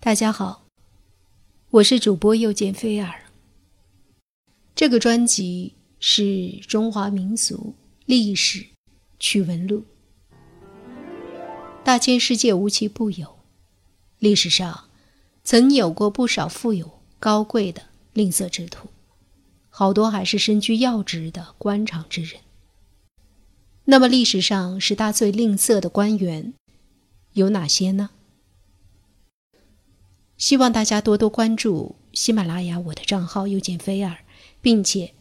大家好，我是主播又见菲儿。这个专辑是中华民俗历史趣闻录。大千世界无奇不有，历史上曾有过不少富有高贵的吝啬之徒，好多还是身居要职的官场之人。那么，历史上十大最吝啬的官员有哪些呢？希望大家多多关注喜马拉雅我的账号“又见菲儿”，并且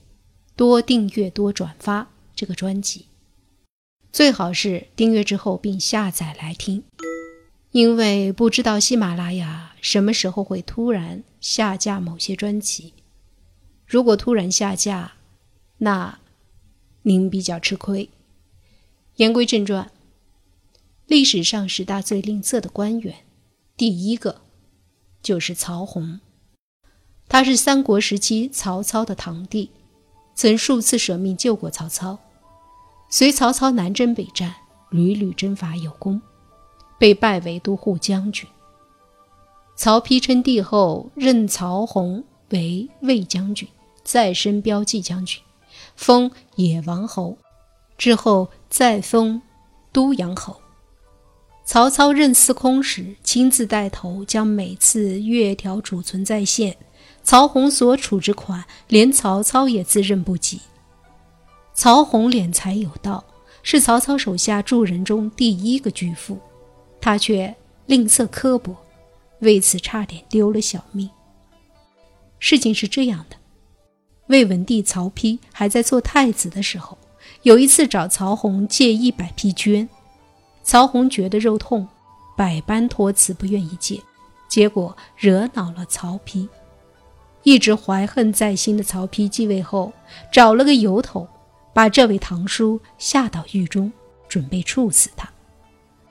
多订阅、多转发这个专辑。最好是订阅之后并下载来听，因为不知道喜马拉雅什么时候会突然下架某些专辑。如果突然下架，那您比较吃亏。言归正传，历史上十大最吝啬的官员，第一个。就是曹洪，他是三国时期曹操的堂弟，曾数次舍命救过曹操，随曹操南征北战，屡屡征伐有功，被拜为都护将军。曹丕称帝后，任曹洪为魏将军，再升骠骑将军，封野王侯，之后再封都阳侯。曹操任司空时，亲自带头将每次月条储存在线。曹洪所储之款，连曹操也自认不及。曹洪敛财有道，是曹操手下诸人中第一个巨富，他却吝啬刻薄，为此差点丢了小命。事情是这样的：魏文帝曹丕还在做太子的时候，有一次找曹洪借一百匹绢。曹洪觉得肉痛，百般托辞，不愿意借，结果惹恼了曹丕。一直怀恨在心的曹丕继位后，找了个由头，把这位堂叔下到狱中，准备处死他。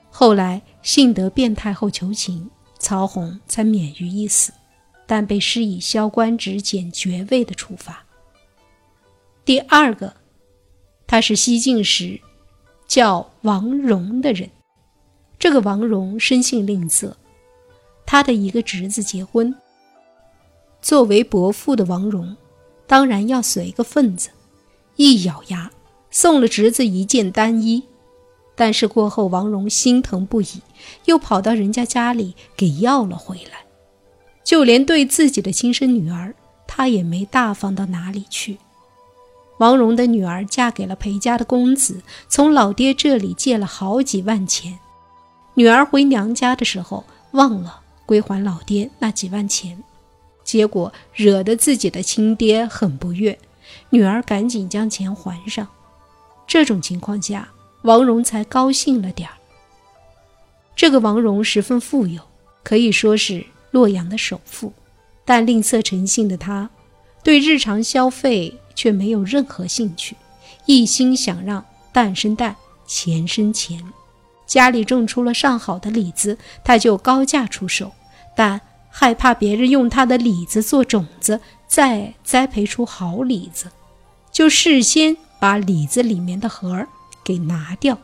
后来幸得卞太后求情，曹洪才免于一死，但被施以削官职、减爵位的处罚。第二个，他是西晋时。叫王戎的人，这个王戎生性吝啬，他的一个侄子结婚。作为伯父的王戎，当然要随个份子，一咬牙送了侄子一件单衣。但是过后，王戎心疼不已，又跑到人家家里给要了回来。就连对自己的亲生女儿，他也没大方到哪里去。王蓉的女儿嫁给了裴家的公子，从老爹这里借了好几万钱。女儿回娘家的时候忘了归还老爹那几万钱，结果惹得自己的亲爹很不悦。女儿赶紧将钱还上。这种情况下，王蓉才高兴了点儿。这个王蓉十分富有，可以说是洛阳的首富，但吝啬成性的他，对日常消费。却没有任何兴趣，一心想让蛋生蛋，钱生钱。家里种出了上好的李子，他就高价出售，但害怕别人用他的李子做种子，再栽培出好李子，就事先把李子里面的核儿给拿掉。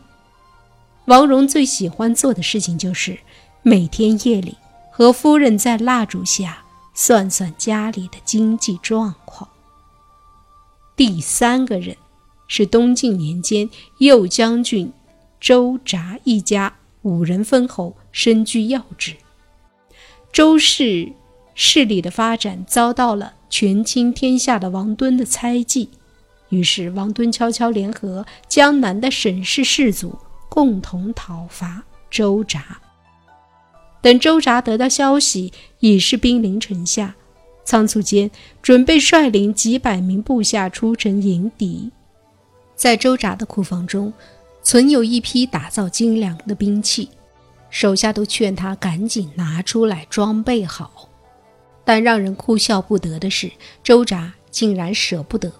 王戎最喜欢做的事情就是每天夜里和夫人在蜡烛下算算家里的经济状况。第三个人是东晋年间右将军周札一家五人封侯，身居要职。周氏势力的发展遭到了权倾天下的王敦的猜忌，于是王敦悄悄联合江南的沈氏氏族，共同讨伐周札。等周札得到消息，已是兵临城下。仓促间，准备率领几百名部下出城迎敌。在周札的库房中，存有一批打造精良的兵器，手下都劝他赶紧拿出来装备好。但让人哭笑不得的是，周札竟然舍不得，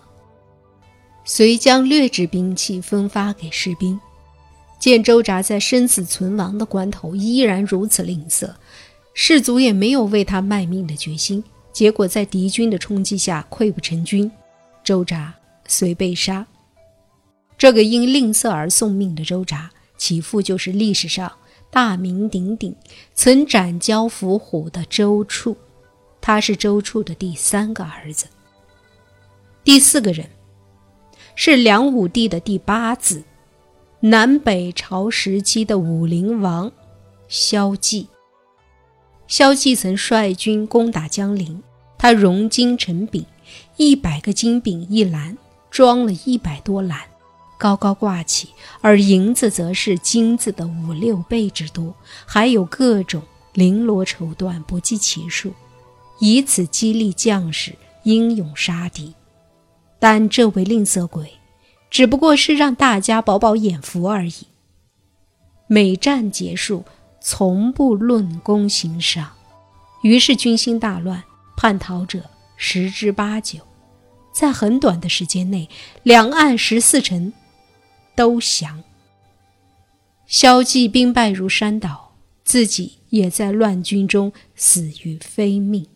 遂将劣质兵器分发给士兵。见周札在生死存亡的关头依然如此吝啬，士卒也没有为他卖命的决心。结果在敌军的冲击下溃不成军，周札遂被杀。这个因吝啬而送命的周札，其父就是历史上大名鼎鼎，曾斩蛟伏虎的周处，他是周处的第三个儿子。第四个人是梁武帝的第八子，南北朝时期的武陵王萧纪。萧纪曾率军攻打江陵，他融金成饼，一百个金饼一篮，装了一百多篮。高高挂起，而银子则是金子的五六倍之多，还有各种绫罗绸缎，不计其数，以此激励将士英勇杀敌。但这位吝啬鬼，只不过是让大家饱饱眼福而已。每战结束，从不论功行赏，于是军心大乱，叛逃者十之八九。在很短的时间内，两岸十四城。都降。萧纪兵败如山倒，自己也在乱军中死于非命。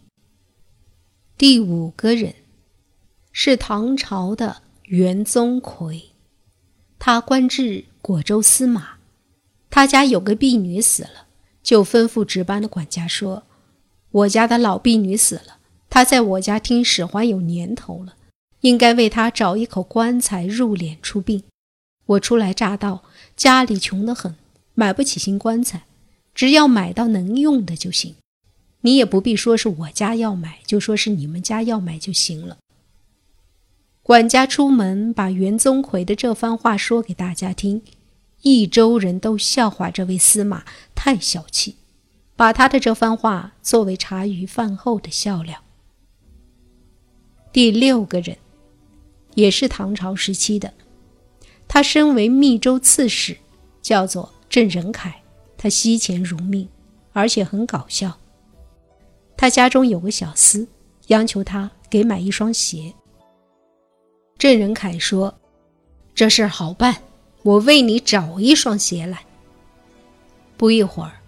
第五个人是唐朝的袁宗魁，他官至果州司马。他家有个婢女死了，就吩咐值班的管家说：“我家的老婢女死了，她在我家听使唤有年头了，应该为她找一口棺材入殓出殡。”我初来乍到，家里穷得很，买不起新棺材，只要买到能用的就行。你也不必说是我家要买，就说是你们家要买就行了。管家出门把袁宗魁的这番话说给大家听，益州人都笑话这位司马太小气，把他的这番话作为茶余饭后的笑料。第六个人，也是唐朝时期的。他身为密州刺史，叫做郑仁凯。他惜钱如命，而且很搞笑。他家中有个小厮，央求他给买一双鞋。郑仁凯说：“这事好办，我为你找一双鞋来。”不一会儿，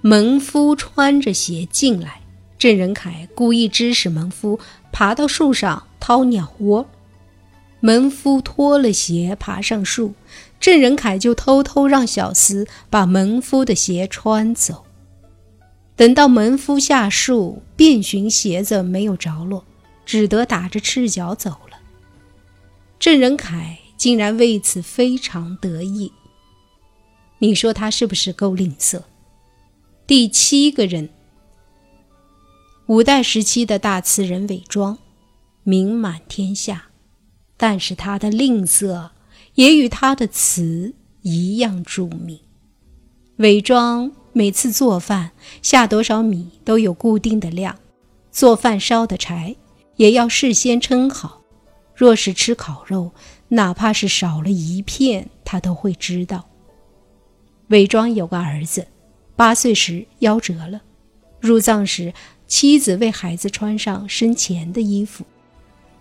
门夫穿着鞋进来。郑仁凯故意指使门夫爬到树上掏鸟窝。门夫脱了鞋，爬上树，郑仁凯就偷偷让小厮把门夫的鞋穿走。等到门夫下树，遍寻鞋子没有着落，只得打着赤脚走了。郑仁凯竟然为此非常得意。你说他是不是够吝啬？第七个人，五代时期的大词人韦庄，名满天下。但是他的吝啬也与他的词一样著名。韦庄每次做饭下多少米都有固定的量，做饭烧的柴也要事先称好。若是吃烤肉，哪怕是少了一片，他都会知道。韦庄有个儿子，八岁时夭折了，入葬时妻子为孩子穿上生前的衣服。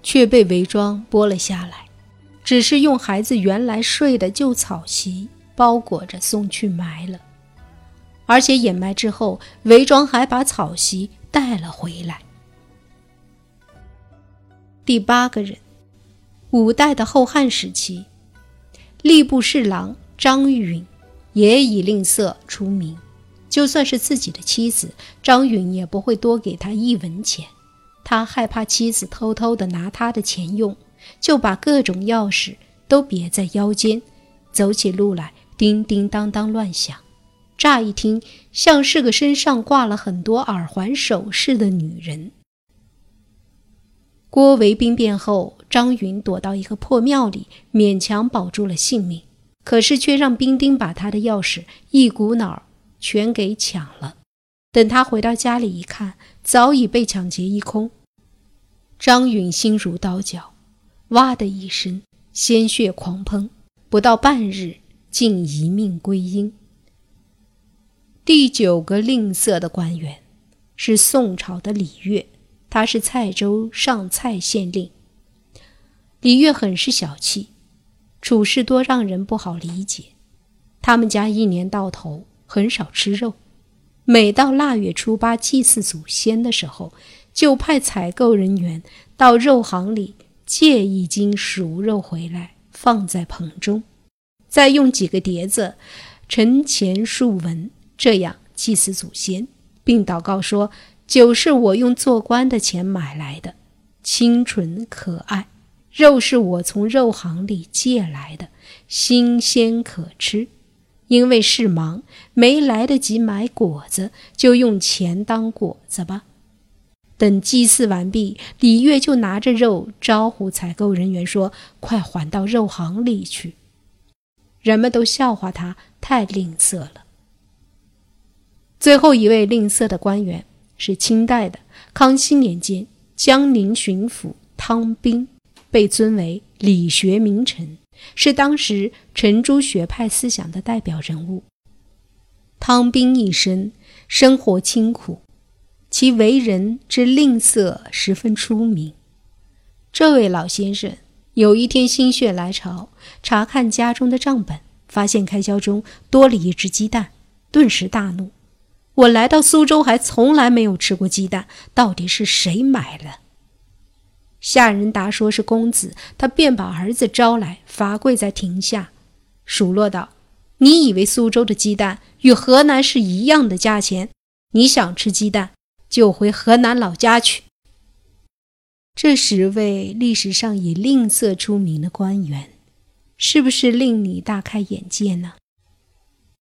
却被韦庄剥了下来，只是用孩子原来睡的旧草席包裹着送去埋了，而且掩埋之后，韦庄还把草席带了回来。第八个人，五代的后汉时期，吏部侍郎张允也以吝啬出名，就算是自己的妻子，张允也不会多给他一文钱。他害怕妻子偷偷的拿他的钱用，就把各种钥匙都别在腰间，走起路来叮叮当当乱响。乍一听像是个身上挂了很多耳环首饰的女人。郭维兵变后，张允躲到一个破庙里，勉强保住了性命，可是却让兵丁把他的钥匙一股脑全给抢了。等他回到家里一看，早已被抢劫一空。张允心如刀绞，哇的一声，鲜血狂喷，不到半日，竟一命归阴。第九个吝啬的官员是宋朝的李岳，他是蔡州上蔡县令。李月很是小气，处事多让人不好理解。他们家一年到头很少吃肉，每到腊月初八祭祀祖先的时候。就派采购人员到肉行里借一斤熟肉回来，放在棚中，再用几个碟子盛钱数文，这样祭祀祖先，并祷告说：“酒是我用做官的钱买来的，清纯可爱；肉是我从肉行里借来的，新鲜可吃。因为事忙，没来得及买果子，就用钱当果子吧。”等祭祀完毕，李月就拿着肉招呼采购人员说：“快还到肉行里去。”人们都笑话他太吝啬了。最后一位吝啬的官员是清代的康熙年间江宁巡抚汤彬，被尊为理学名臣，是当时程朱学派思想的代表人物。汤彬一生生活清苦。其为人之吝啬十分出名。这位老先生有一天心血来潮，查看家中的账本，发现开销中多了一只鸡蛋，顿时大怒：“我来到苏州还从来没有吃过鸡蛋，到底是谁买了？”下人答说是公子，他便把儿子招来，罚跪在庭下，数落道：“你以为苏州的鸡蛋与河南是一样的价钱？你想吃鸡蛋？”就回河南老家去。这十位历史上以吝啬出名的官员，是不是令你大开眼界呢？